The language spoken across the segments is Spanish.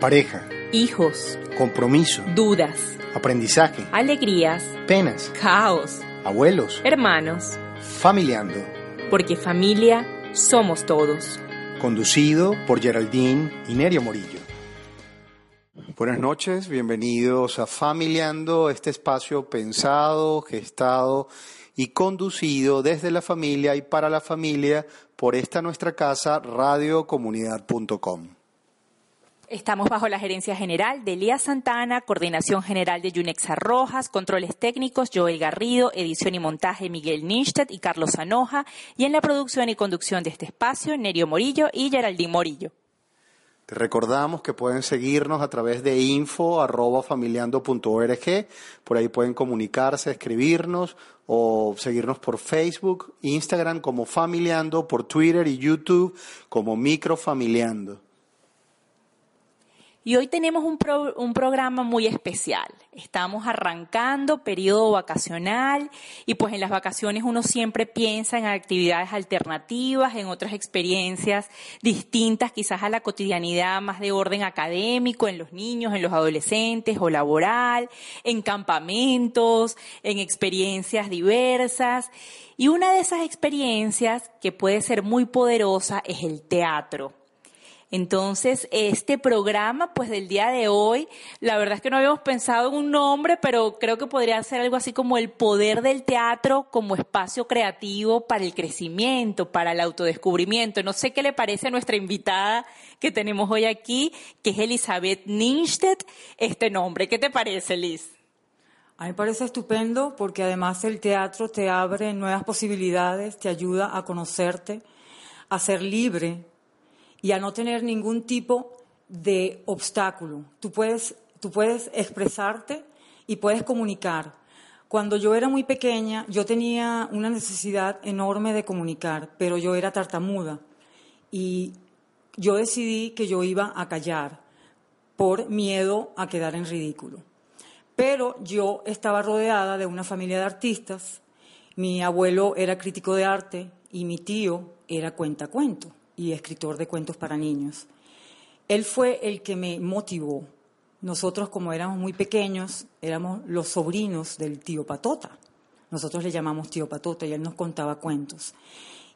pareja, hijos, compromiso, dudas, aprendizaje, alegrías, penas, caos, abuelos, hermanos, familiando. porque familia somos todos. Conducido por Geraldine y Nerio Morillo. Buenas noches, bienvenidos a Familiando, este espacio pensado, gestado y conducido desde la familia y para la familia por esta nuestra casa radiocomunidad.com. Estamos bajo la gerencia general de Elías Santana, coordinación general de Yunexa Rojas, controles técnicos Joel Garrido, edición y montaje Miguel Nistet y Carlos Anoja, y en la producción y conducción de este espacio Nerio Morillo y Geraldine Morillo. Te recordamos que pueden seguirnos a través de info.familiando.org. Por ahí pueden comunicarse, escribirnos o seguirnos por Facebook, Instagram como Familiando, por Twitter y YouTube como Microfamiliando. Y hoy tenemos un, pro- un programa muy especial. Estamos arrancando periodo vacacional y pues en las vacaciones uno siempre piensa en actividades alternativas, en otras experiencias distintas quizás a la cotidianidad más de orden académico, en los niños, en los adolescentes o laboral, en campamentos, en experiencias diversas. Y una de esas experiencias que puede ser muy poderosa es el teatro. Entonces, este programa, pues del día de hoy, la verdad es que no habíamos pensado en un nombre, pero creo que podría ser algo así como el poder del teatro como espacio creativo para el crecimiento, para el autodescubrimiento. No sé qué le parece a nuestra invitada que tenemos hoy aquí, que es Elizabeth Ninstedt, este nombre. ¿Qué te parece, Liz? A mí me parece estupendo porque además el teatro te abre nuevas posibilidades, te ayuda a conocerte, a ser libre y a no tener ningún tipo de obstáculo. Tú puedes, tú puedes expresarte y puedes comunicar. Cuando yo era muy pequeña, yo tenía una necesidad enorme de comunicar, pero yo era tartamuda y yo decidí que yo iba a callar por miedo a quedar en ridículo. Pero yo estaba rodeada de una familia de artistas. Mi abuelo era crítico de arte y mi tío era cuentacuento y escritor de cuentos para niños. Él fue el que me motivó. Nosotros, como éramos muy pequeños, éramos los sobrinos del tío Patota. Nosotros le llamamos tío Patota y él nos contaba cuentos.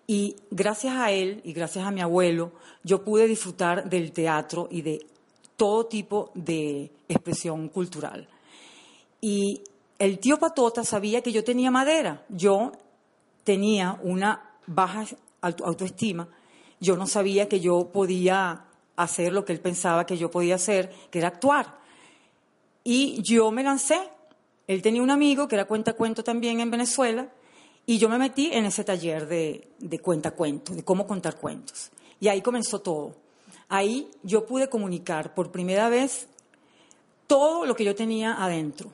Y gracias a él y gracias a mi abuelo, yo pude disfrutar del teatro y de todo tipo de expresión cultural. Y el tío Patota sabía que yo tenía madera. Yo tenía una baja auto- autoestima. Yo no sabía que yo podía hacer lo que él pensaba que yo podía hacer, que era actuar. Y yo me lancé. Él tenía un amigo que era cuentacuento también en Venezuela y yo me metí en ese taller de, de cuentacuentos, de cómo contar cuentos. Y ahí comenzó todo. Ahí yo pude comunicar por primera vez todo lo que yo tenía adentro.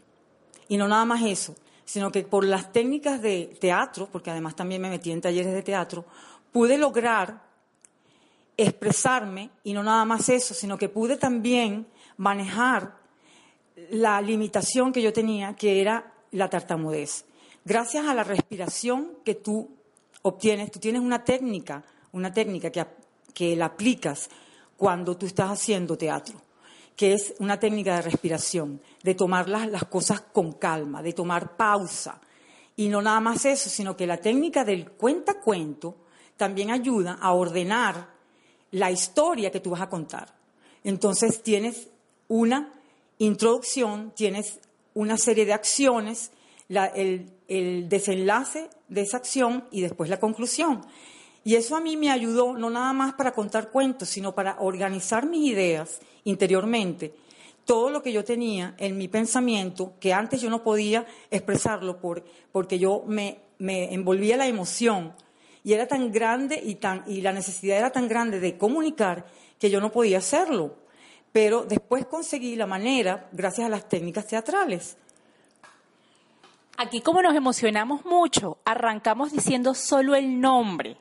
Y no nada más eso, sino que por las técnicas de teatro, porque además también me metí en talleres de teatro, pude lograr expresarme y no nada más eso, sino que pude también manejar la limitación que yo tenía, que era la tartamudez. Gracias a la respiración que tú obtienes, tú tienes una técnica, una técnica que, que la aplicas cuando tú estás haciendo teatro, que es una técnica de respiración, de tomar las, las cosas con calma, de tomar pausa. Y no nada más eso, sino que la técnica del cuenta-cuento también ayuda a ordenar la historia que tú vas a contar. Entonces tienes una introducción, tienes una serie de acciones, el, el desenlace de esa acción y después la conclusión. Y eso a mí me ayudó no nada más para contar cuentos, sino para organizar mis ideas interiormente. Todo lo que yo tenía en mi pensamiento, que antes yo no podía expresarlo por- porque yo me, me envolvía la emoción y era tan grande y, tan, y la necesidad era tan grande de comunicar que yo no podía hacerlo. Pero después conseguí la manera gracias a las técnicas teatrales. Aquí como nos emocionamos mucho, arrancamos diciendo solo el nombre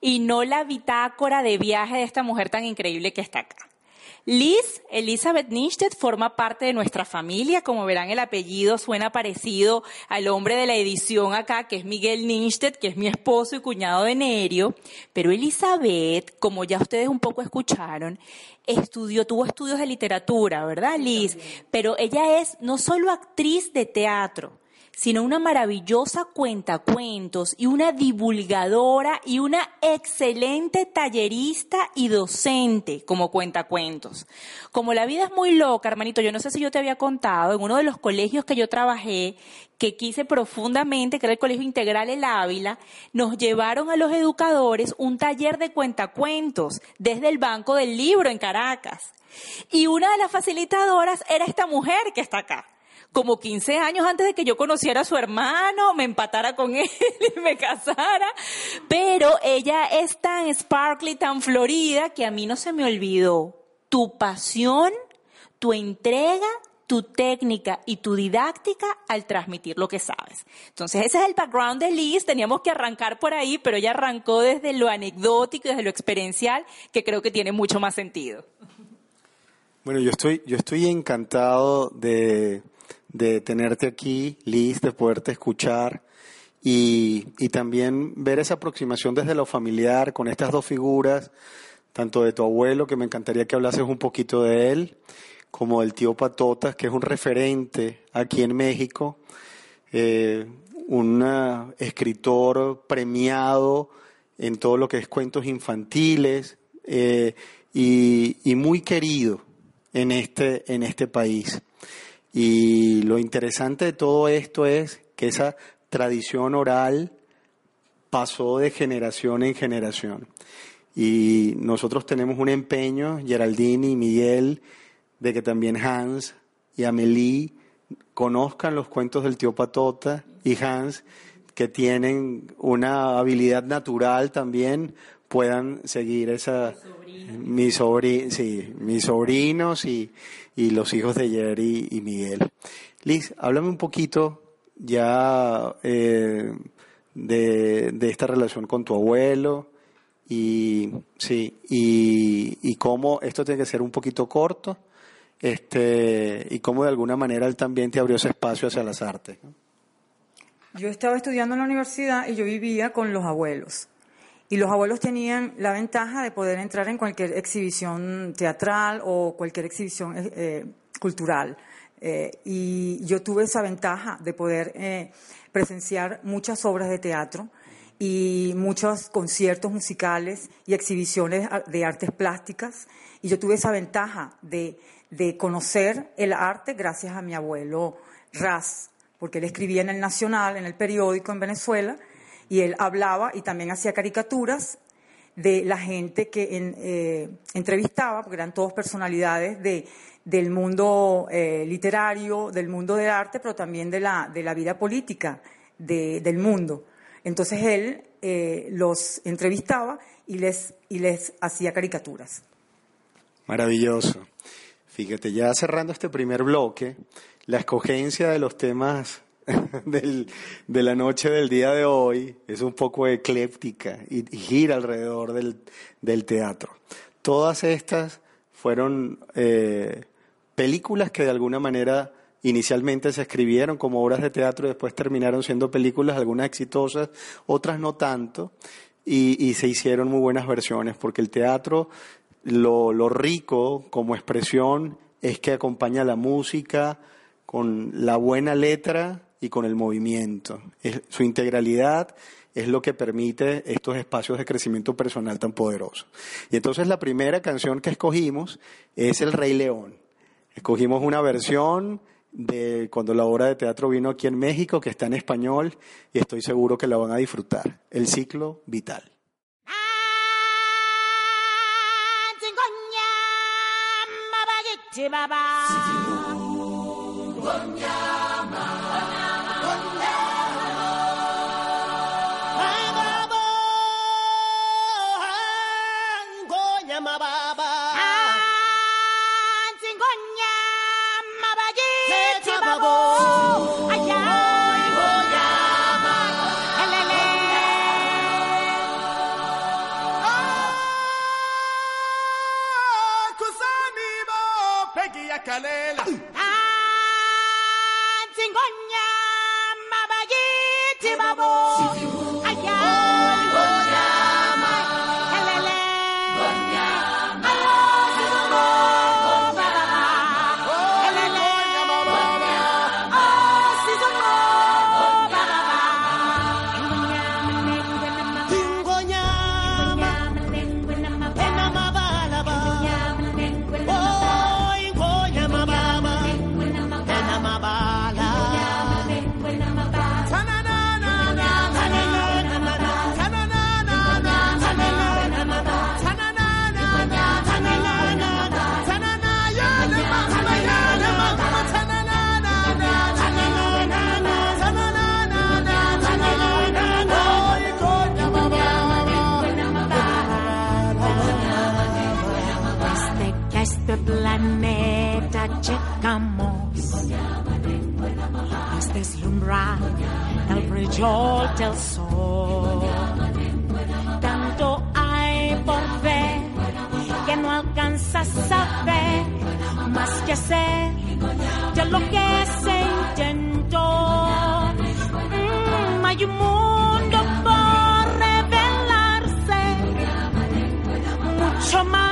y no la bitácora de viaje de esta mujer tan increíble que está acá. Liz Elizabeth Ninstedt forma parte de nuestra familia. Como verán, el apellido suena parecido al hombre de la edición acá, que es Miguel Ninstedt, que es mi esposo y cuñado de Nerio. Pero Elizabeth, como ya ustedes un poco escucharon, estudió, tuvo estudios de literatura, ¿verdad, Liz? Pero ella es no solo actriz de teatro, sino una maravillosa cuentacuentos y una divulgadora y una excelente tallerista y docente como cuentacuentos. Como la vida es muy loca, hermanito, yo no sé si yo te había contado, en uno de los colegios que yo trabajé, que quise profundamente, que era el Colegio Integral El Ávila, nos llevaron a los educadores un taller de cuentacuentos desde el Banco del Libro en Caracas. Y una de las facilitadoras era esta mujer que está acá como 15 años antes de que yo conociera a su hermano, me empatara con él y me casara. Pero ella es tan sparkly, tan florida, que a mí no se me olvidó tu pasión, tu entrega, tu técnica y tu didáctica al transmitir lo que sabes. Entonces, ese es el background de Liz. Teníamos que arrancar por ahí, pero ella arrancó desde lo anecdótico, desde lo experiencial, que creo que tiene mucho más sentido. Bueno, yo estoy, yo estoy encantado de, de tenerte aquí, Liz, de poderte escuchar y, y también ver esa aproximación desde lo familiar con estas dos figuras, tanto de tu abuelo, que me encantaría que hablases un poquito de él, como del tío Patotas, que es un referente aquí en México, eh, un escritor premiado en todo lo que es cuentos infantiles eh, y, y, muy querido en este, en este país. Y lo interesante de todo esto es que esa tradición oral pasó de generación en generación. Y nosotros tenemos un empeño, Geraldine y Miguel, de que también Hans y Amelie conozcan los cuentos del tío Patota y Hans, que tienen una habilidad natural también, puedan seguir esa... Mis sobrinos, sí, mis sobrinos y, y los hijos de Jerry y Miguel. Liz, háblame un poquito ya eh, de, de, esta relación con tu abuelo y sí y, y, cómo esto tiene que ser un poquito corto este y cómo de alguna manera él también te abrió ese espacio hacia las artes. Yo estaba estudiando en la universidad y yo vivía con los abuelos. Y los abuelos tenían la ventaja de poder entrar en cualquier exhibición teatral o cualquier exhibición eh, eh cultural. Eh, y yo tuve esa ventaja de poder presenciar muchas obras de teatro y muchos conciertos musicales y exhibiciones de artes plásticas. Y yo tuve esa ventaja de, de conocer el arte gracias a mi abuelo Raz, porque él escribía en el Nacional, en el periódico en Venezuela, y él hablaba y también hacía caricaturas de la gente que eh, entrevistaba, porque eran todos personalidades de, del mundo eh, literario, del mundo del arte, pero también de la, de la vida política del mundo. Entonces él eh, los entrevistaba y les, y les hacía caricaturas. Maravilloso. Fíjate, ya cerrando este primer bloque, la escogencia de los temas de la noche del día de hoy es un poco ecléptica y, gira alrededor del, del, teatro. Todas estas fueron eh, películas que de alguna manera inicialmente se escribieron como obras de teatro y después terminaron siendo películas, algunas exitosas, otras no tanto, y, y se hicieron muy buenas versiones, porque el teatro, lo, lo rico como expresión es que acompaña la música con la buena letra y con el movimiento. Es, su integralidad es lo que permite estos espacios de crecimiento personal tan poderosos. Y entonces la primera canción que escogimos es El Rey León. Escogimos una versión de cuando la obra de teatro vino aquí en México, que está en español, y estoy seguro que la van a disfrutar. El ciclo vital. Alcanzas a saber más que hacer de lo que se intentó. Mm, hay un mundo por revelarse mucho más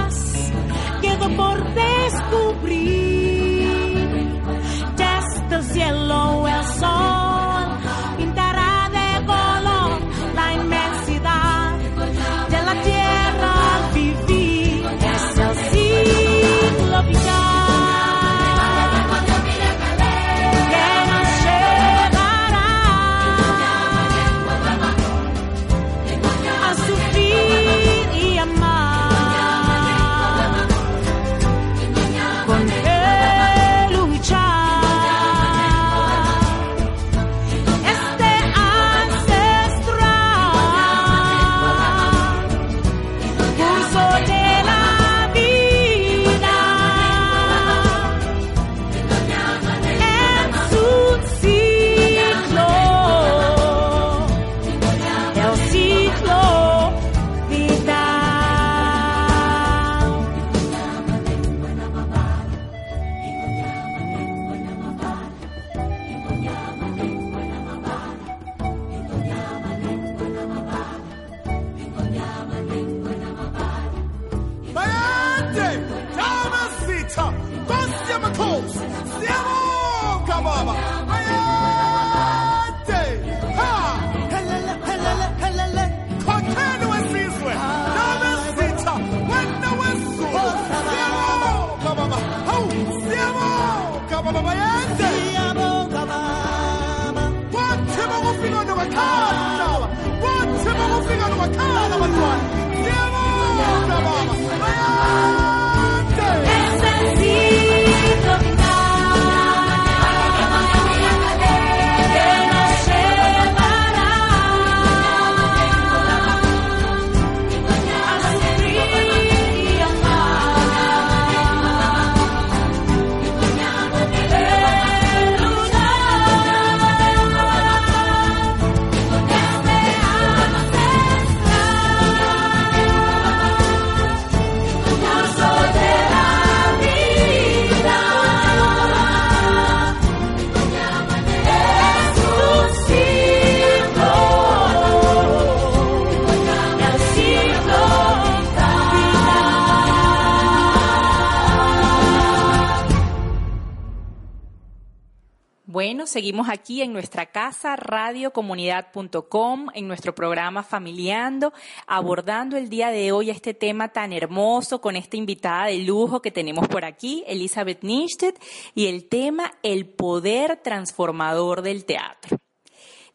Seguimos aquí en nuestra casa, radiocomunidad.com, en nuestro programa Familiando, abordando el día de hoy este tema tan hermoso con esta invitada de lujo que tenemos por aquí, Elizabeth Nisted, y el tema El poder transformador del teatro.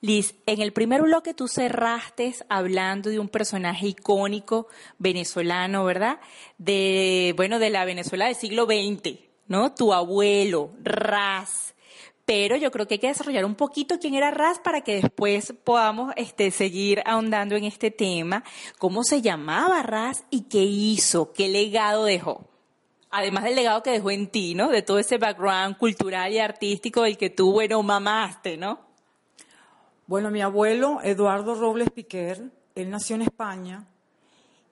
Liz, en el primer bloque tú cerraste hablando de un personaje icónico venezolano, ¿verdad? De, bueno, de la Venezuela del siglo XX, ¿no? Tu abuelo, Raz. Pero yo creo que hay que desarrollar un poquito quién era Raz para que después podamos este, seguir ahondando en este tema. ¿Cómo se llamaba Raz y qué hizo? ¿Qué legado dejó? Además del legado que dejó en ti, ¿no? De todo ese background cultural y artístico del que tú, bueno, mamaste, ¿no? Bueno, mi abuelo, Eduardo Robles Piquer, él nació en España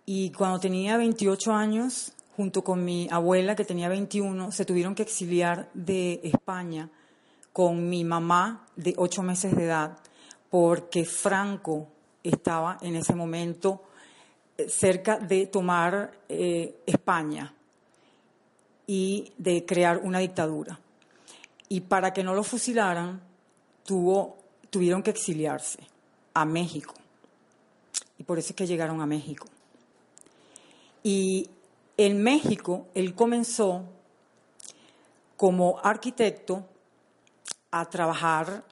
y cuando tenía 28 años, junto con mi abuela, que tenía 21, se tuvieron que exiliar de España con mi mamá de ocho meses de edad, porque Franco estaba en ese momento eh, cerca de tomar eh, España y de crear una dictadura. Y para que no lo fusilaran, tuvo, tuvieron que exiliarse a México. Y por eso es que llegaron a México. Y en México él comenzó como arquitecto a trabajar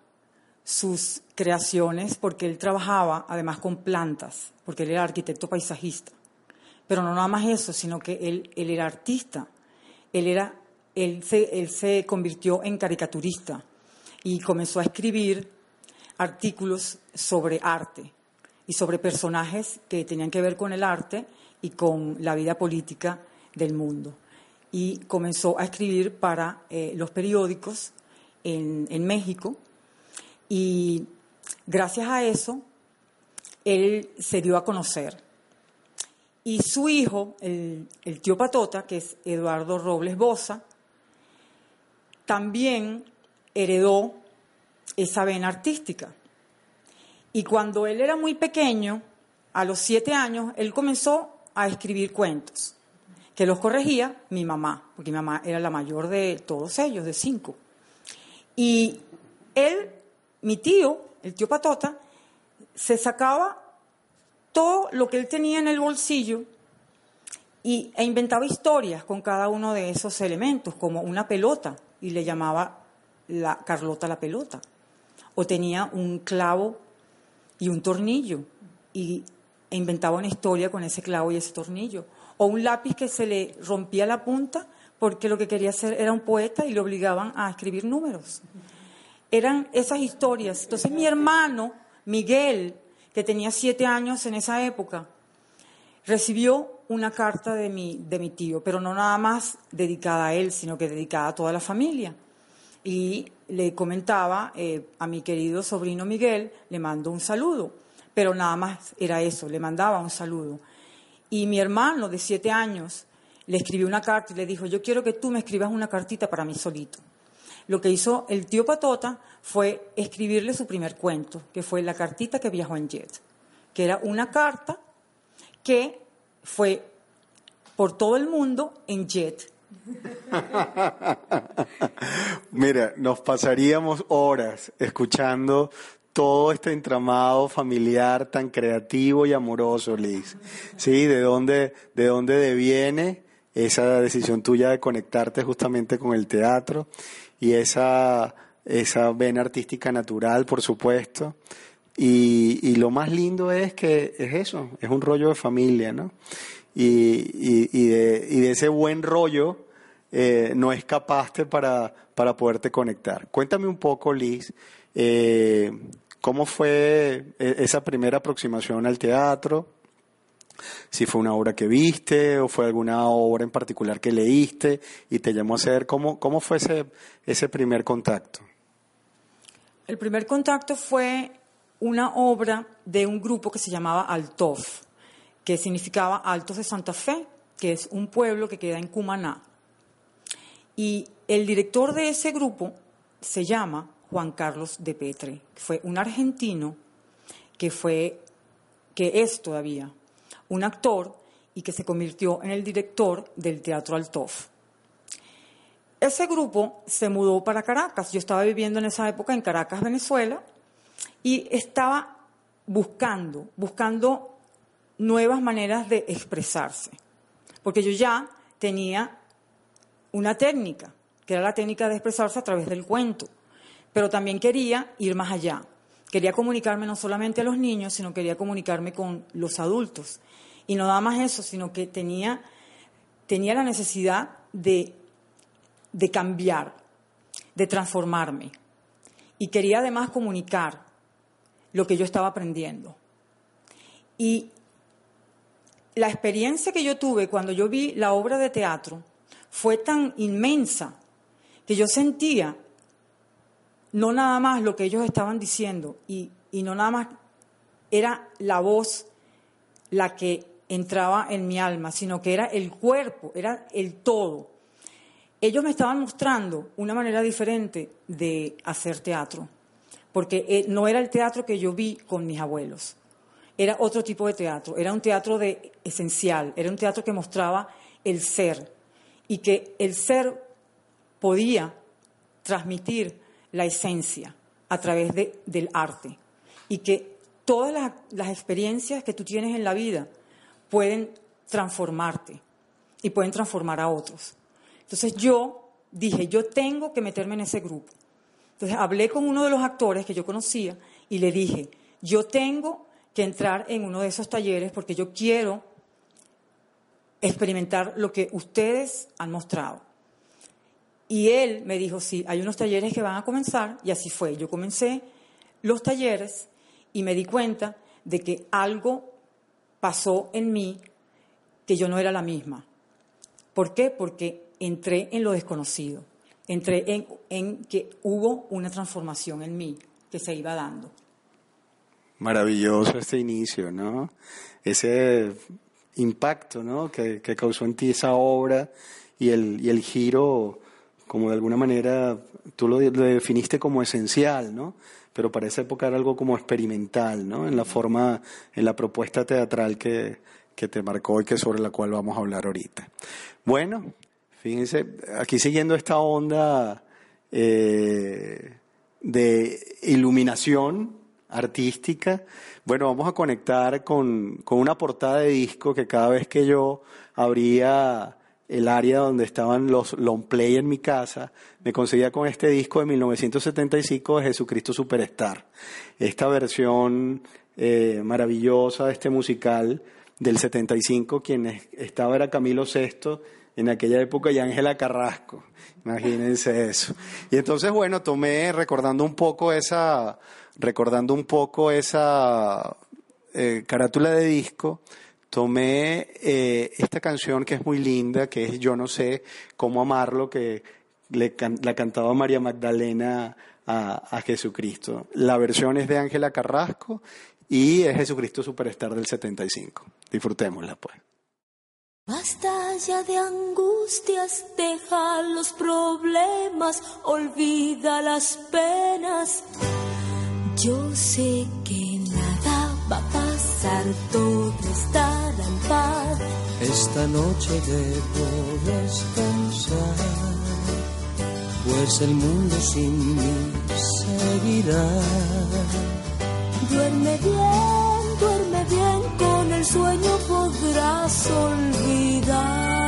sus creaciones porque él trabajaba además con plantas, porque él era arquitecto paisajista. Pero no nada más eso, sino que él, él era artista. Él, era, él, se, él se convirtió en caricaturista y comenzó a escribir artículos sobre arte y sobre personajes que tenían que ver con el arte y con la vida política del mundo. Y comenzó a escribir para eh, los periódicos en, México y gracias a eso él se dio a conocer. Y su hijo, el, tío Patota, que es Eduardo Robles Boza, también heredó esa vena artística. Y cuando él era muy pequeño, a los siete años, él comenzó a escribir cuentos, que los corregía mi mamá, porque mi mamá era la mayor de todos ellos, de cinco. Y él, mi tío, el tío Patota, se sacaba todo lo que él tenía en el bolsillo y, e inventaba historias con cada uno de esos elementos, como una pelota, y le llamaba la Carlota la pelota. O tenía un clavo y un tornillo, y e inventaba una historia con ese clavo y ese tornillo. O un lápiz que se le rompía la punta porque lo que quería hacer era un poeta y le obligaban a escribir números. Eran esas historias. Entonces mi hermano, Miguel, que tenía siete años en esa época, recibió una carta de mi, de mi tío, pero no nada más dedicada a él, sino que dedicada a toda la familia. Y le comentaba eh, a mi querido sobrino Miguel, le mando un saludo, pero nada más era eso, le mandaba un saludo. Y mi hermano de siete años le escribió una carta y le dijo, yo quiero que tú me escribas una cartita para mí solito. Lo que hizo el tío Patota fue escribirle su primer cuento, que fue la cartita que viajó en jet, que era una carta que fue por todo el mundo en jet. Mira, nos pasaríamos horas escuchando todo este entramado familiar tan creativo y amoroso, Liz. ¿Sí? ¿De dónde, de dónde deviene esa decisión tuya de conectarte justamente con el teatro y esa, esa vena artística natural, por supuesto? Y, y lo más lindo es que es eso, es un rollo de familia, ¿no? Y, y, y, de, ese buen rollo eh, no escapaste para, para poderte conectar. Cuéntame un poco, Liz, eh, cómo fue e, esa primera aproximación al teatro, si fue una obra que viste o fue alguna obra en particular que leíste y te llamó a hacer, ¿cómo, cómo fue ese, ese primer contacto? El primer contacto fue una obra de un grupo que se llamaba Altof, que significaba Altos de Santa Fe, que es un pueblo que queda en Cumaná. Y el director de ese grupo se llama Juan Carlos de Petre, fue un argentino que fue, que es todavía un actor y que se convirtió en el director del Teatro Altof. Ese grupo se mudó para Caracas. Yo estaba viviendo en esa época en Caracas, Venezuela, y estaba buscando, buscando nuevas maneras de expresarse, porque yo ya tenía una técnica, que era la técnica de expresarse a través del cuento, pero también quería ir más allá. Quería comunicarme no solamente a los niños, sino quería comunicarme con los adultos. Y no nada más eso, sino que tenía, tenía la necesidad de, de cambiar, de transformarme. Y quería además comunicar lo que yo estaba aprendiendo. Y la experiencia que yo tuve cuando yo vi la obra de teatro fue tan inmensa que yo sentía no nada más lo que ellos estaban diciendo y, y no nada más era la voz la que entraba en mi alma, sino que era el cuerpo, era el todo. Ellos me estaban mostrando una manera diferente de hacer teatro, porque eh, no era el teatro que yo vi con mis abuelos, era otro tipo de teatro, era un teatro de esencial, era un teatro que mostraba el ser y que el ser podía transmitir la esencia a través de- del arte y que todas las, las experiencias que tú tienes en la vida pueden transformarte y pueden transformar a otros. Entonces yo dije, yo tengo que meterme en ese grupo. Entonces hablé con uno de los actores que yo conocía y le dije, yo tengo que entrar en uno de esos talleres porque yo quiero experimentar lo que ustedes han mostrado. Y él me dijo, sí, hay unos talleres que van a comenzar y así fue. Yo comencé los talleres y me di cuenta de que algo pasó en mí que yo no era la misma. ¿Por qué? Porque entré en lo desconocido, entré en, en que hubo una transformación en mí que se iba dando. Maravilloso este inicio, ¿no? Ese impacto, ¿no? Que, que causó en ti esa obra y el, y el giro, como de alguna manera, tú lo, definiste como esencial, ¿no? Pero para esa época era algo como experimental, ¿no? En la forma, en la propuesta teatral que, que te marcó y que sobre la cual vamos a hablar ahorita. Bueno, fíjense, aquí siguiendo esta onda eh, de iluminación artística, bueno, vamos a conectar con, con una portada de disco que cada vez que yo abría el área donde estaban los long play en mi casa, me conseguía con este disco de 1975 de Jesucristo Superstar. Esta versión eh, maravillosa de este musical del 75, quien es- estaba era Camilo VI en aquella época y Ángela Carrasco. Imagínense eso. Y entonces, bueno, tomé, recordando un poco esa, recordando un poco esa eh, carátula de disco, tomé eh, esta canción que es muy linda, que es Yo no sé cómo amarlo, que le can- la cantaba María Magdalena a, a Jesucristo. La versión es de Ángela Carrasco y es Jesucristo Superstar del 75. Disfrutémosla, pues. Basta ya de angustias, deja los problemas, olvida las penas. Yo sé que nada va a pasar, todo estará Esta noche debo descansar, pues el mundo sin mí seguirá. Duerme bien, duerme bien, con el sueño podrás olvidar.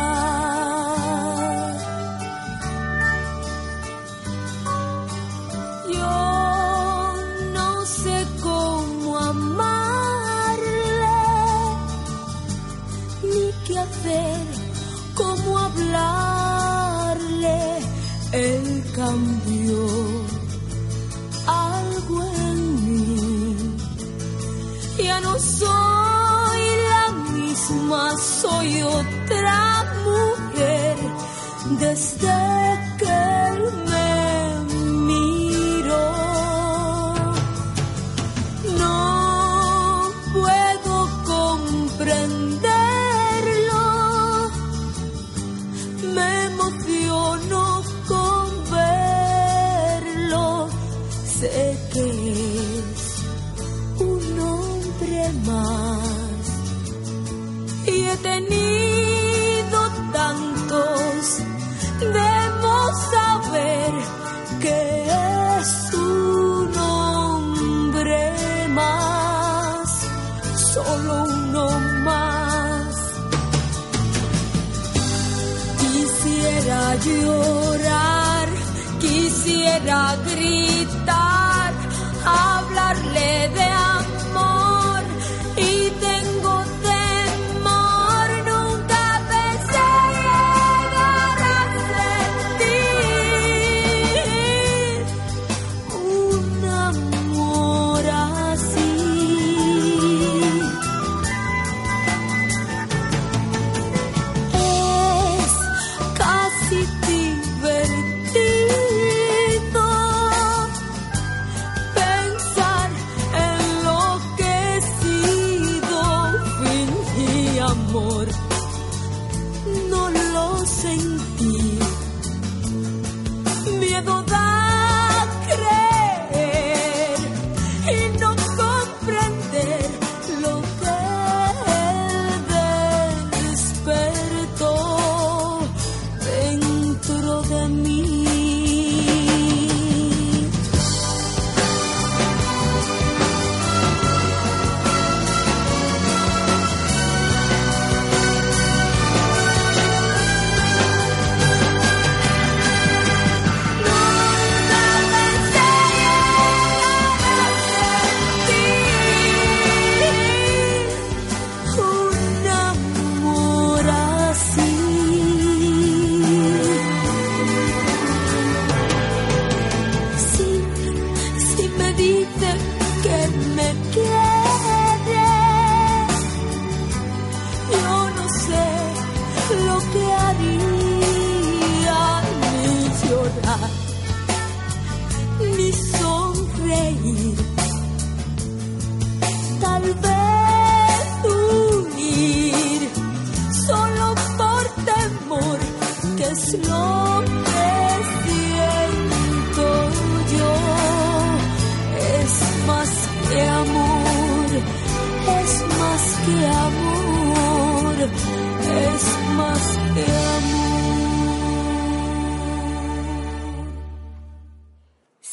Soy la misma, soy otra mujer desde que நீ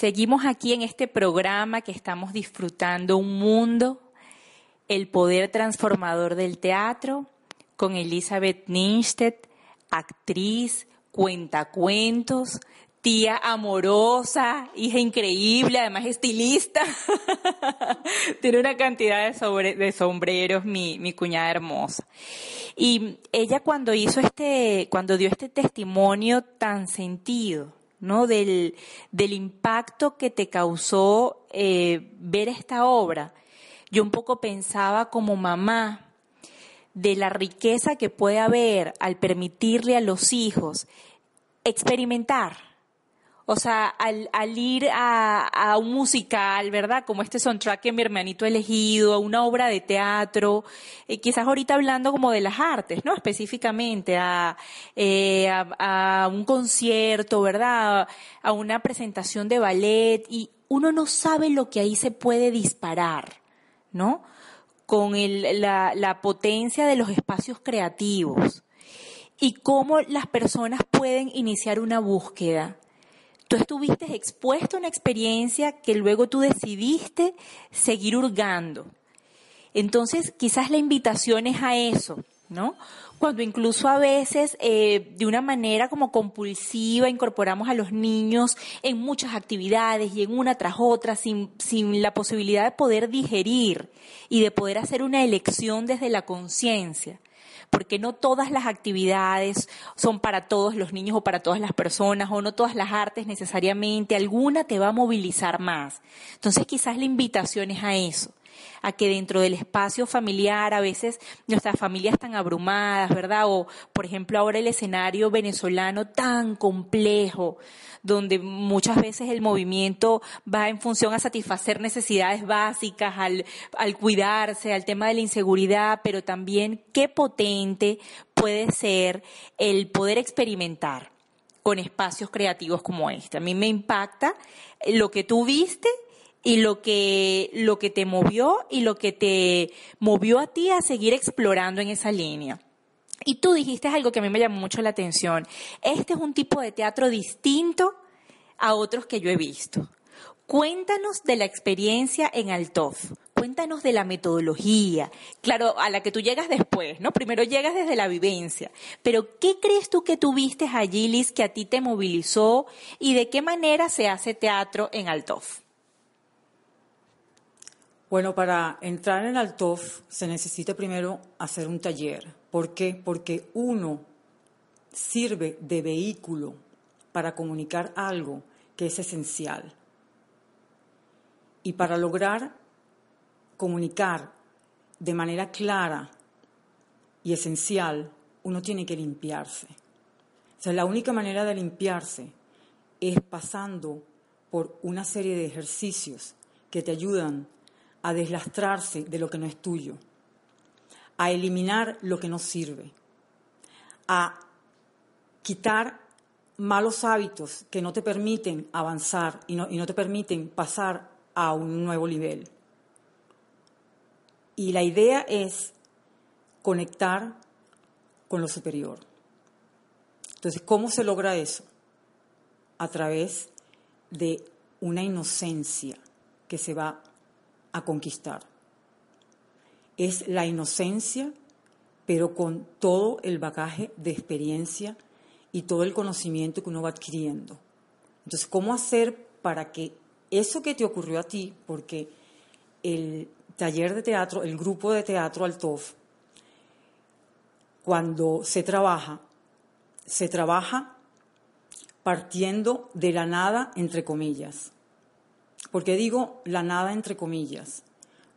Seguimos aquí en este programa que estamos disfrutando un mundo, el poder transformador del teatro, con Elizabeth Ninstedt, actriz, cuentacuentos, tía amorosa, hija increíble, además estilista. Tiene una cantidad de, de sombreros, mi, mi cuñada hermosa. Y ella cuando hizo este, cuando dio este testimonio tan sentido, ¿no? Del, del impacto que te causó eh, ver esta obra, yo un poco pensaba como mamá, de la riqueza que puede haber al permitirle a los hijos experimentar. O sea, al, ir a, un musical, ¿verdad? Como este soundtrack que mi hermanito ha elegido, a una obra de teatro, eh, quizás ahorita hablando como de las artes, ¿no? Específicamente, a, eh, a un concierto, ¿verdad? A una presentación de ballet y uno no sabe lo que ahí se puede disparar, ¿no? Con el- la, la potencia de los espacios creativos y cómo las personas pueden iniciar una búsqueda. Tú estuviste expuesto a una experiencia que luego tú decidiste seguir hurgando. Entonces, quizás la invitación es a eso, ¿no? Cuando incluso a veces, eh, de una manera como compulsiva, incorporamos a los niños en muchas actividades y en una tras otra, sin, sin la posibilidad de poder digerir y de poder hacer una elección desde la conciencia porque no todas las actividades son para todos los niños o para todas las personas, o no todas las artes necesariamente, alguna te va a movilizar más. Entonces quizás la invitación es a eso, a que dentro del espacio familiar a veces nuestras familias están abrumadas, ¿verdad? O, por ejemplo, ahora el escenario venezolano tan complejo, donde muchas veces el movimiento va en función a satisfacer necesidades básicas, al, al cuidarse, al tema de la inseguridad, pero también qué potente puede ser el poder experimentar con espacios creativos como este. A mí me impacta lo que tú viste y lo que, lo que te movió y lo que te movió a ti a seguir explorando en esa línea. Y tú dijiste algo que a mí me llamó mucho la atención. Este es un tipo de teatro distinto a otros que yo he visto. Cuéntanos de la experiencia en Altov. Cuéntanos de la metodología. Claro, a la que tú llegas después, ¿no? Primero llegas desde la vivencia. Pero, ¿qué crees tú que tuviste allí, Liz, que a ti te movilizó y de qué manera se hace teatro en Altov? Bueno, para entrar en Altov se necesita primero hacer un taller. ¿Por qué? Porque uno sirve de vehículo para comunicar algo que es esencial. Y para lograr comunicar de manera clara y esencial, uno tiene que limpiarse. O sea, la única manera de limpiarse es pasando por una serie de ejercicios que te ayudan a deslastrarse de lo que no es tuyo, a eliminar lo que no sirve, a quitar malos hábitos que no te permiten avanzar y no, y no te permiten pasar a un nuevo nivel. Y la idea es conectar con lo superior. Entonces, ¿cómo se logra eso? A través de una inocencia que se va a conquistar. Es la inocencia, pero con todo el bagaje de experiencia y todo el conocimiento que uno va adquiriendo. Entonces, ¿cómo hacer para que eso que te ocurrió a ti, porque el taller de teatro, el grupo de teatro Altov, cuando se trabaja, se trabaja partiendo de la nada, entre comillas. ¿Por qué digo la nada, entre comillas?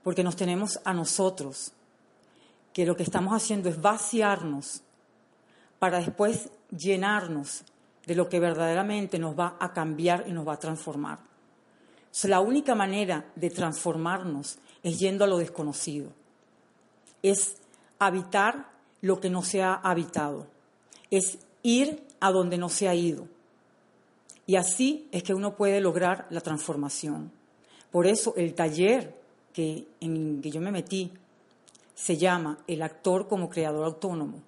Porque nos tenemos a nosotros, que lo que estamos haciendo es vaciarnos para después llenarnos de lo que verdaderamente nos va a cambiar y nos va a transformar. La única manera de transformarnos es yendo a lo desconocido, es habitar lo que no se ha habitado, es ir a donde no se ha ido. Y así es que uno puede lograr la transformación. Por eso el taller que, en que yo me metí se llama el actor como creador autónomo,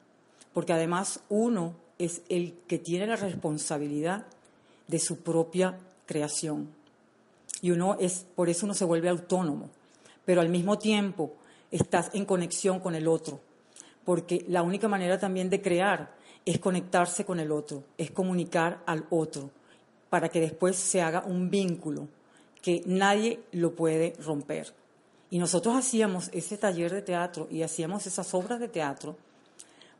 porque además uno es el que tiene la responsabilidad de su propia creación. Y uno es, por eso uno se vuelve autónomo, pero al mismo tiempo estás en conexión con el otro, porque la única manera también de crear es conectarse con el otro, es comunicar al otro, para que después se haga un vínculo que nadie lo puede romper. Y nosotros hacíamos ese taller de teatro y hacíamos esas obras de teatro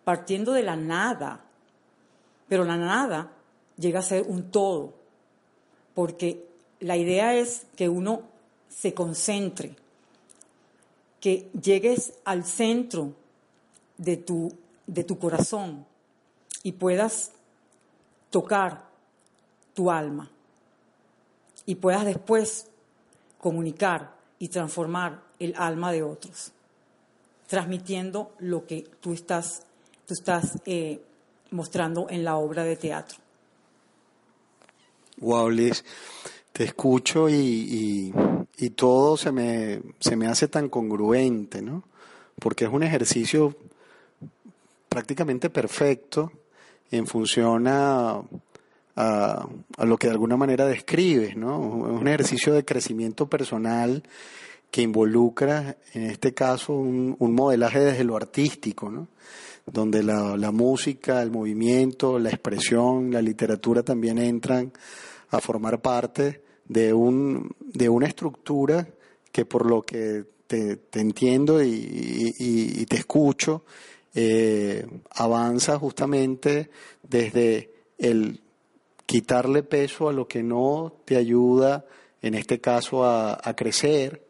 partiendo de la nada, pero la nada llega a ser un todo, porque la idea es que uno se concentre, que llegues al centro de tu, de tu corazón y puedas tocar tu alma y puedas después comunicar y transformar el alma de otros, transmitiendo lo que tú estás, tú estás eh, mostrando en la obra de teatro. Wow, Liz, te escucho y, y- y todo se me, se me hace tan congruente, ¿no? Porque es un ejercicio prácticamente perfecto en función a, a, lo que de alguna manera describes, ¿no? Es un ejercicio de crecimiento personal que involucra, en este caso, un, modelaje desde lo artístico, ¿no? donde la, música, el movimiento, la expresión, la literatura también entran a formar parte de, un, de una estructura que por lo que te, entiendo y te escucho, eh, avanza justamente desde el quitarle peso a lo que no te ayuda, en este caso, a, crecer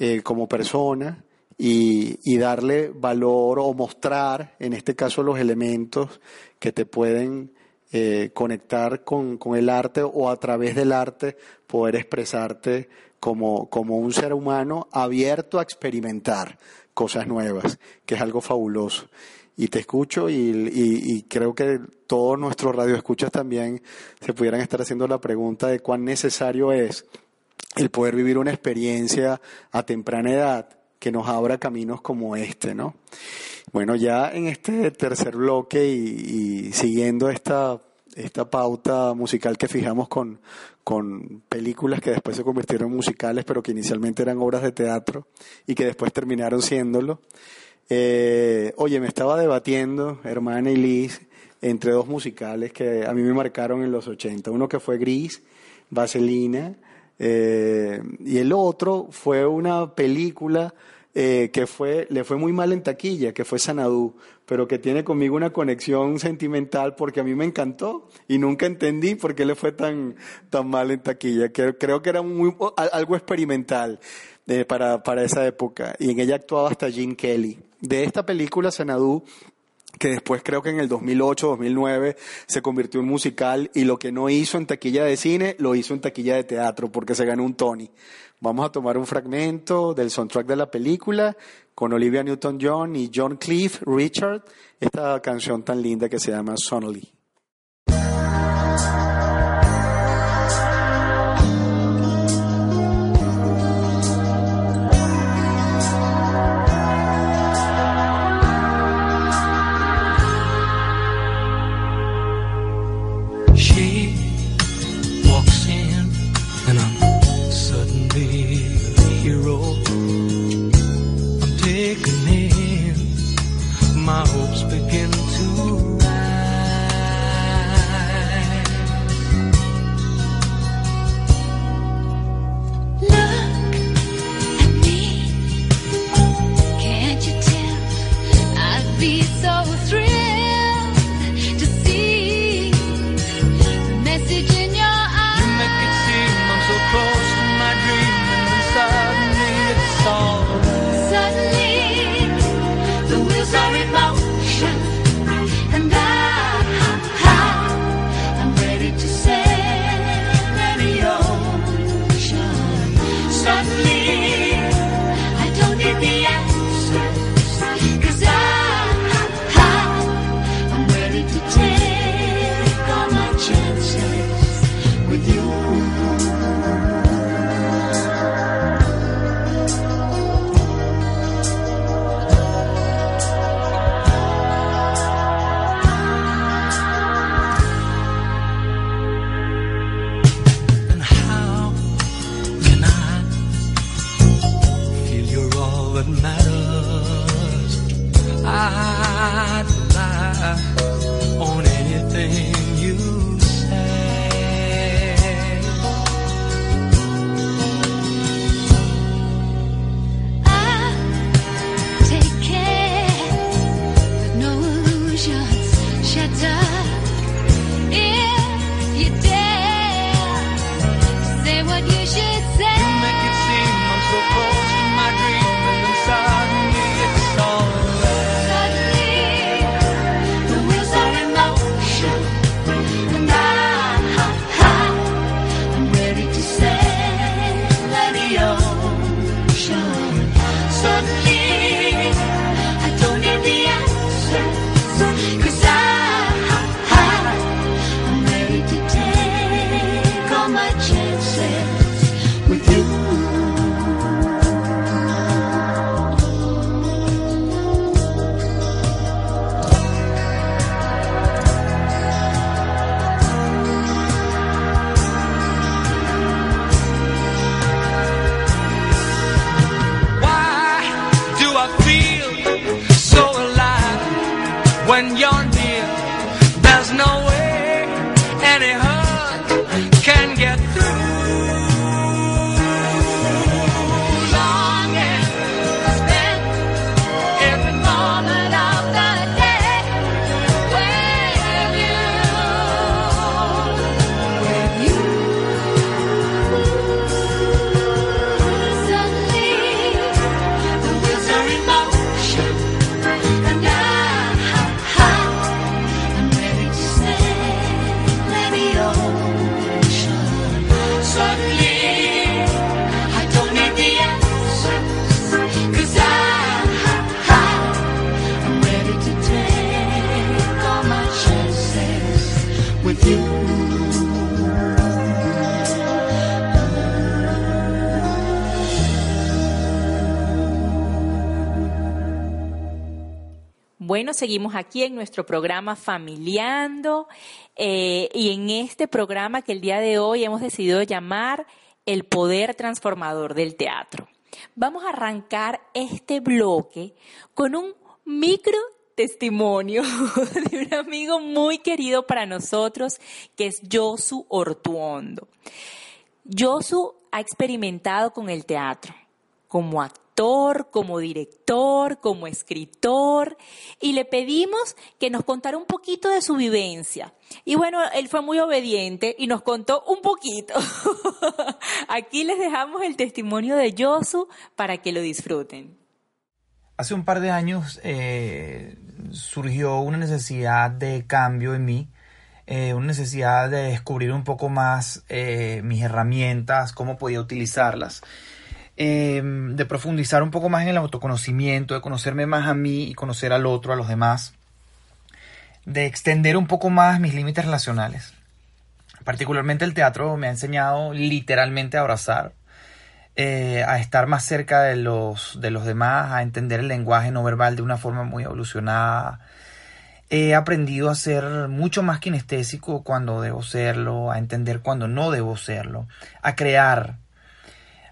eh, como persona y, y darle valor o mostrar, en este caso, los elementos que te pueden eh, conectar con, con el arte o a través del arte poder expresarte como, como un ser humano abierto a experimentar cosas nuevas, que es algo fabuloso. Y te escucho y, y- creo que todos nuestros radioescuchas también se pudieran estar haciendo la pregunta de cuán necesario es el poder vivir una experiencia a temprana edad que nos abra caminos como este, ¿no? Bueno, ya en este tercer bloque y, y siguiendo esta, esta pauta musical que fijamos con, con películas que después se convirtieron en musicales, pero que inicialmente eran obras de teatro y que después terminaron siéndolo. Eh, oye, me estaba debatiendo, hermana y Liz, entre dos musicales que a mí me marcaron en los 80. Uno que fue Gris, Vaselina, eh, y el otro fue una película eh, que fue, le fue muy mal en taquilla, que fue Sanadú, pero que tiene conmigo una conexión sentimental porque a mí me encantó y nunca entendí por qué le fue tan, tan mal en taquilla. Que, creo que era muy, algo experimental eh, para, para esa época y en ella actuaba hasta Gene Kelly. De esta película, Sanadú, que después creo que en el 2008, 2009 se convirtió en musical y lo que no hizo en taquilla de cine, lo hizo en taquilla de teatro porque se ganó un Tony. Vamos a tomar un fragmento del soundtrack de la película con Olivia Newton-John y John Cliff Richard, esta canción tan linda que se llama Sonny. Bueno, seguimos aquí en nuestro programa Familiando eh, y en este programa que el día de hoy hemos decidido llamar El Poder Transformador del Teatro. Vamos a arrancar este bloque con un micro testimonio de un amigo muy querido para nosotros que es Josu Ortuondo. Josu ha experimentado con el teatro como actor, como director, como escritor, y le pedimos que nos contara un poquito de su vivencia. Y bueno, él fue muy obediente y nos contó un poquito. Aquí les dejamos el testimonio de Josu para que lo disfruten. Hace un par de años eh, surgió una necesidad de cambio en mí, eh, una necesidad de descubrir un poco más eh, mis herramientas, cómo podía utilizarlas, eh, de profundizar un poco más en el autoconocimiento, de conocerme más a mí y conocer al otro, a los demás, de extender un poco más mis límites relacionales. Particularmente el teatro me ha enseñado literalmente a abrazar, eh, a estar más cerca de los, de los demás, a entender el lenguaje no verbal de una forma muy evolucionada. He aprendido a ser mucho más kinestésico cuando debo serlo, a entender cuando no debo serlo, a crear,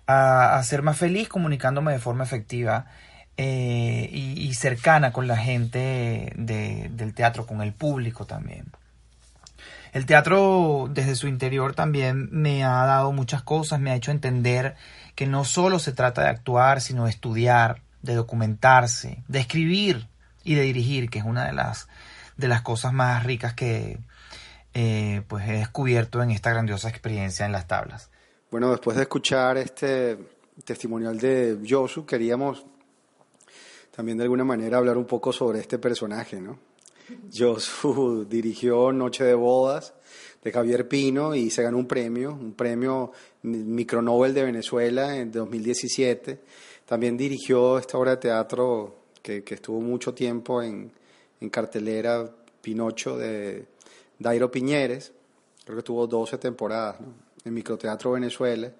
a, ser más feliz comunicándome de forma efectiva eh, y, y cercana con la gente de- del teatro, con el público también. El teatro desde su interior también me ha dado muchas cosas, me ha hecho entender que no solo se trata de actuar, sino de estudiar, de documentarse, de escribir y de dirigir, que es una de las, de las cosas más ricas que eh, pues he descubierto en esta grandiosa experiencia en las tablas. Bueno, después de escuchar este testimonial de Josu, queríamos también de alguna manera hablar un poco sobre este personaje, ¿no? Josu dirigió Noche de Bodas de Javier Pino y se ganó un premio, un premio Micronobel de Venezuela en 2017. También dirigió esta obra de teatro que, estuvo mucho tiempo en, en cartelera, Pinocho de Dairo Piñeres, creo que tuvo 12 temporadas ¿no? En Microteatro Venezuela,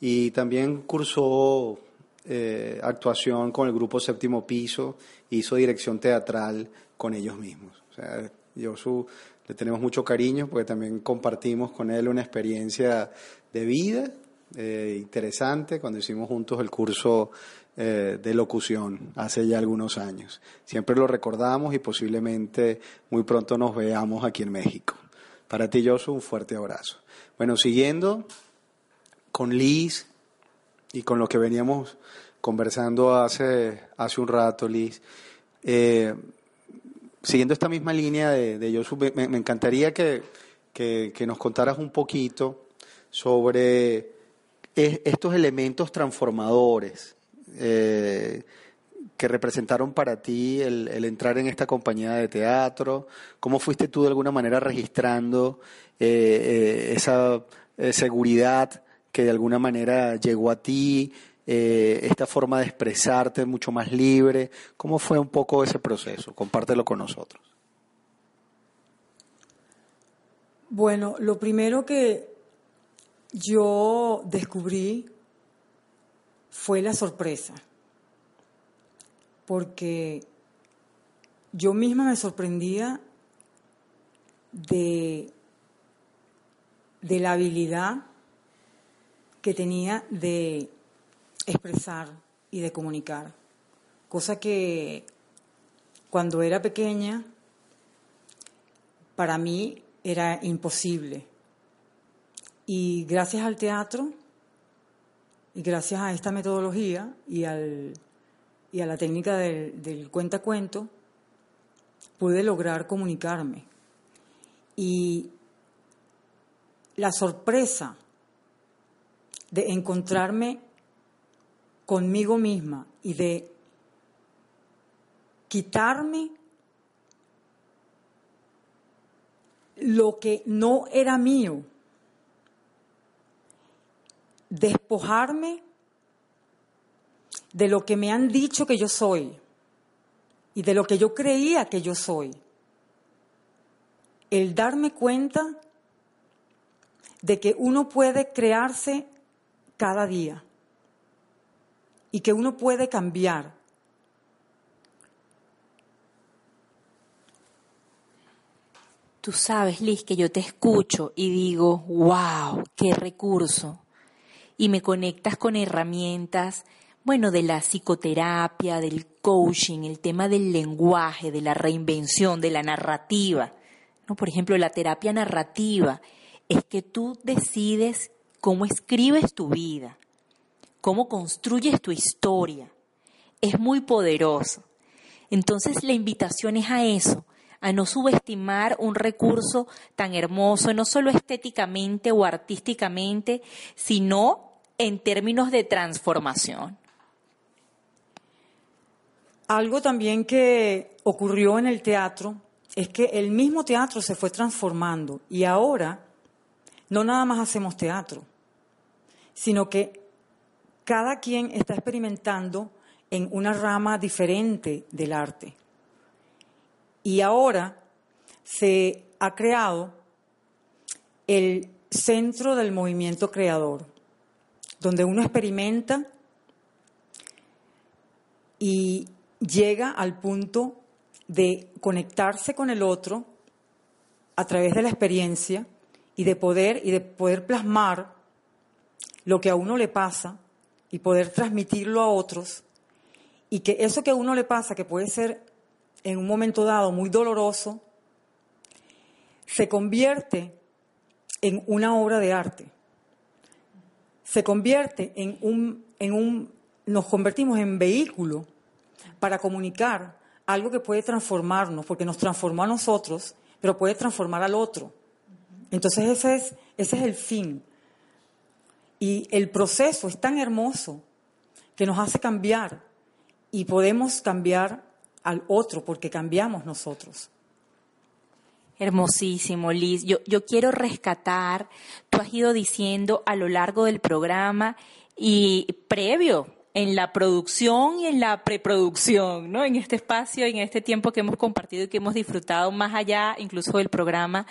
y también cursó eh, actuación con el grupo Séptimo Piso, hizo dirección teatral con ellos mismos. O sea, yo su, le tenemos mucho cariño porque también compartimos con él una experiencia de vida eh, interesante cuando hicimos juntos el curso eh, de locución hace ya algunos años. Siempre lo recordamos y posiblemente muy pronto nos veamos aquí en México. Para ti, Josu, un fuerte abrazo. Bueno, siguiendo con Liz y con lo que veníamos conversando hace, hace un rato, Liz, eh, siguiendo esta misma línea de, de Josu, me, encantaría que, que, nos contaras un poquito sobre es- estos elementos transformadores eh, que representaron para ti el, entrar en esta compañía de teatro, cómo fuiste tú de alguna manera registrando eh, eh, esa eh, seguridad que de alguna manera llegó a ti, esta forma de expresarte mucho más libre, ¿cómo fue un poco ese proceso? Compártelo con nosotros. Bueno, lo primero que yo descubrí fue la sorpresa, porque yo misma me sorprendía de, de la habilidad que tenía de expresar y de comunicar, cosa que cuando era pequeña para mí era imposible. Y gracias al teatro y gracias a esta metodología y, al, y a la técnica del, del cuentacuento, pude lograr comunicarme. Y la sorpresa de encontrarme conmigo misma y de quitarme lo que no era mío, despojarme de lo que me han dicho que yo soy y de lo que yo creía que yo soy. El darme cuenta de que uno puede crearse cada día y que uno puede cambiar. Tú sabes, Liz, que yo te escucho y digo, wow, qué recurso. Y me conectas con herramientas, bueno, de la psicoterapia, del coaching, el tema del lenguaje, de la reinvención, de la narrativa. ¿No? Por ejemplo, la terapia narrativa es que tú decides cómo escribes tu vida, cómo construyes tu historia. Es muy poderoso. Entonces la invitación es a eso, a no subestimar un recurso tan hermoso, no solo estéticamente o artísticamente, sino en términos de transformación. Algo también que ocurrió en el teatro es que el mismo teatro se fue transformando y ahora no nada más hacemos teatro, sino que cada quien está experimentando en una rama diferente del arte. Y ahora se ha creado el centro del movimiento creador, donde uno experimenta y llega al punto de conectarse con el otro a través de la experiencia y de poder y de poder plasmar lo que a uno le pasa y poder transmitirlo a otros y que eso que a uno le pasa que puede ser en un momento dado muy doloroso, se convierte en una obra de arte. Se convierte en un, en un, nos convertimos en vehículo para comunicar algo que puede transformarnos, porque nos transformó a nosotros, pero puede transformar al otro. Entonces ese es, ese es el fin. Y el proceso es tan hermoso que nos hace cambiar y podemos cambiar al otro porque cambiamos nosotros. Hermosísimo, Liz. Yo, yo quiero rescatar, tú has ido diciendo a lo largo del programa y previo en la producción y en la preproducción, ¿no? En este espacio, en este tiempo que hemos compartido y que hemos disfrutado más allá incluso del programa,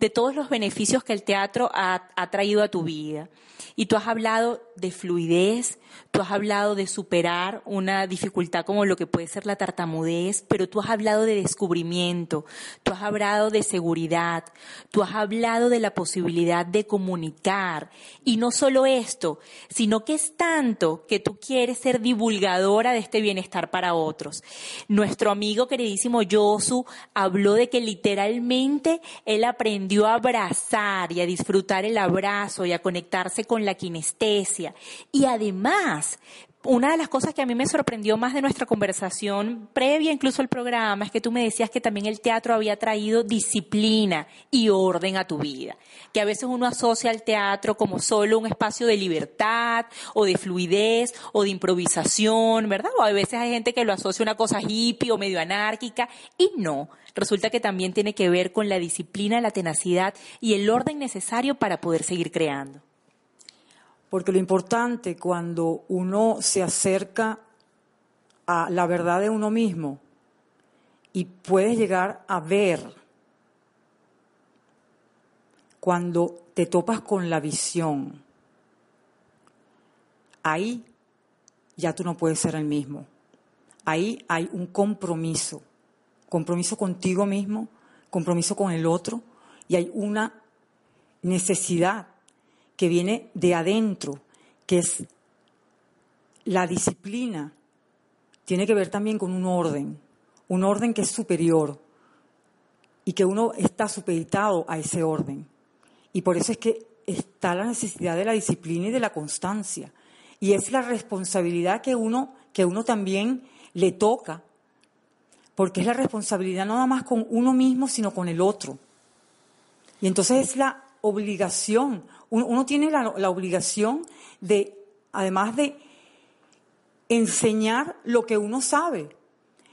de todos los beneficios que el teatro ha, ha traído a tu vida. Y tú has hablado de fluidez, tú has hablado de superar una dificultad como lo que puede ser la tartamudez, pero tú has hablado de descubrimiento, tú has hablado de seguridad, tú has hablado de la posibilidad de comunicar. Y no solo esto, sino que es tanto que tú quieres ser divulgadora de este bienestar para otros. Nuestro amigo queridísimo Yosu habló de que literalmente él aprendió a abrazar y a disfrutar el abrazo y a conectarse con la kinestesia. Y además, una de las cosas que a mí me sorprendió más de nuestra conversación previa incluso al programa es que tú me decías que también el teatro había traído disciplina y orden a tu vida. Que a veces uno asocia al teatro como solo un espacio de libertad o de fluidez o de improvisación, ¿verdad? O a veces hay gente que lo asocia a una cosa hippie o medio anárquica y no. Resulta que también tiene que ver con la disciplina, la tenacidad y el orden necesario para poder seguir creando. Porque lo importante cuando uno se acerca a la verdad de uno mismo y puedes llegar a ver cuando te topas con la visión, ahí ya tú no puedes ser el mismo. Ahí hay un compromiso, compromiso contigo mismo, compromiso con el otro, y hay una necesidad que viene de adentro, que es la disciplina, tiene que ver también con un orden, un orden que es superior y que uno está supeditado a ese orden. Y por eso es que está la necesidad de la disciplina y de la constancia. Y es la responsabilidad que uno, que uno también le toca, porque es la responsabilidad no nada más con uno mismo, sino con el otro. Y entonces es la obligación, uno, tiene la, la obligación de, además de enseñar lo que uno sabe.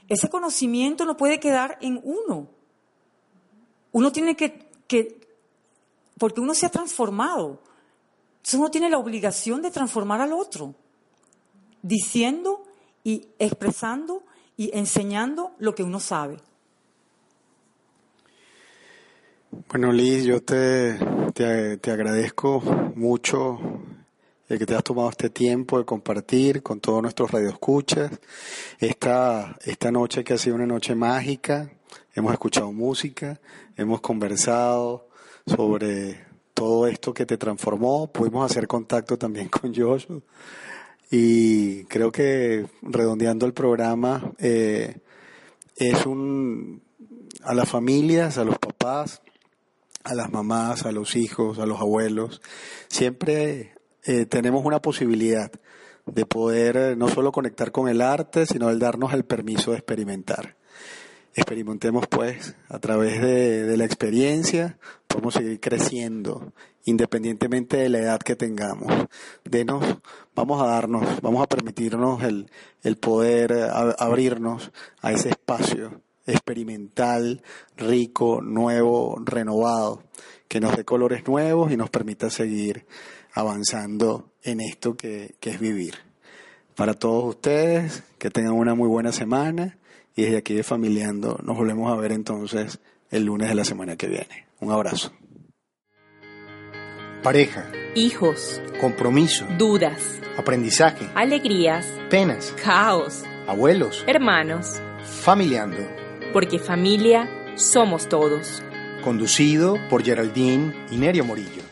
Ese conocimiento no puede quedar en uno. Uno tiene que, que porque uno se ha transformado. Entonces uno tiene la obligación de transformar al otro, diciendo y expresando y enseñando lo que uno sabe. Bueno, Liz, yo te, te, te agradezco mucho el que te has tomado este tiempo de compartir con todos nuestros radioescuchas. Esta, esta noche que ha sido una noche mágica, hemos escuchado música, hemos conversado sobre todo esto que te transformó, pudimos hacer contacto también con Joshua y creo que redondeando el programa eh, es un a las familias, a los papás, a las mamás, a los hijos, a los abuelos, siempre eh, tenemos una posibilidad de poder eh, no solo conectar con el arte, sino el darnos el permiso de experimentar. Experimentemos pues a través de, la experiencia, podemos seguir creciendo independientemente de la edad que tengamos. Denos, vamos a darnos, vamos a permitirnos el, el poder eh, abrirnos a ese espacio experimental, rico, nuevo, renovado, que nos dé colores nuevos y nos permita seguir avanzando en esto que, que es vivir. Para todos ustedes, que tengan una muy buena semana y desde aquí de Familiando nos volvemos a ver entonces el lunes de la semana que viene. Un abrazo. Pareja, Hijos, compromiso, dudas, aprendizaje, alegrías, penas, caos, abuelos, hermanos, Familiando, porque familia somos todos. conducido por Geraldine y Nerio Morillo.